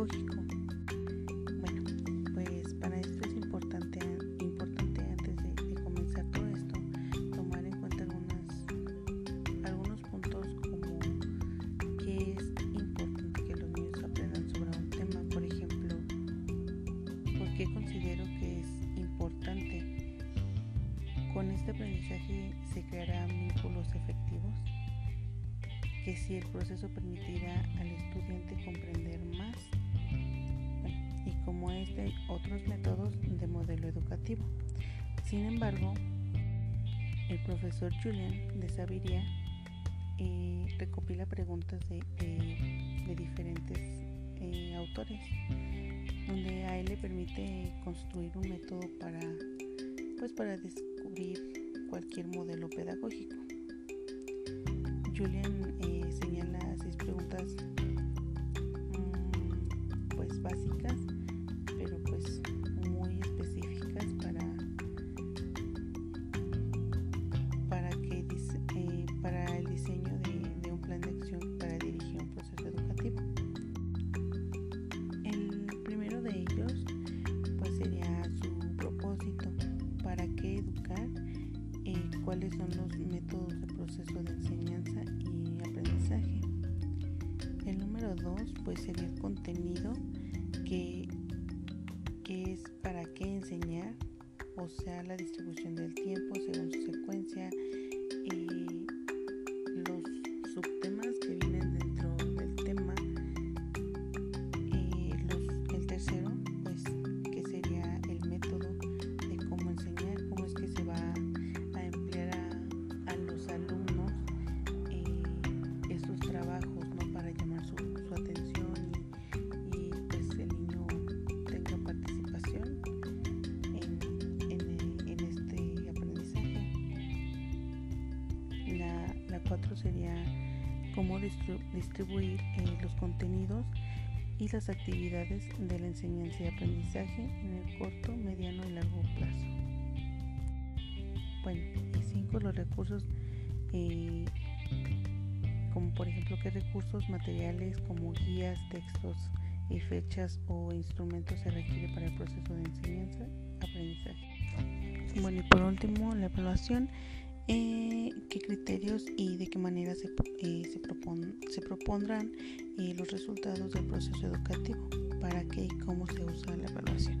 Bueno, pues para esto es importante, importante antes de, comenzar todo esto, tomar en cuenta algunas, algunos puntos como que es importante que los niños aprendan sobre un tema, por ejemplo, por qué considero que es importante. Con este aprendizaje se crearán vínculos efectivos que si el proceso permitirá al estudiante comprender más como este otros métodos de modelo educativo. Sin embargo, el profesor Julian de Sabiria eh, recopila preguntas de, diferentes eh, autores, donde a él le permite construir un método para, pues, para descubrir cualquier modelo pedagógico. Julian eh, señala cuáles son los métodos de proceso de enseñanza y aprendizaje. El número dos pues sería el contenido que, que es para qué enseñar, o sea la distribución del tiempo según su secuencia sería cómo distribuir eh, los contenidos y las actividades de la enseñanza y aprendizaje en el corto, mediano y largo plazo. Bueno, y cinco, los recursos, eh, como por ejemplo qué recursos materiales como guías, textos, y fechas o instrumentos se requiere para el proceso de enseñanza, aprendizaje. Bueno, y por último, la evaluación eh, qué criterios y de qué manera se, eh, se, se propondrán eh, los resultados del proceso educativo, para qué y cómo se usa la evaluación.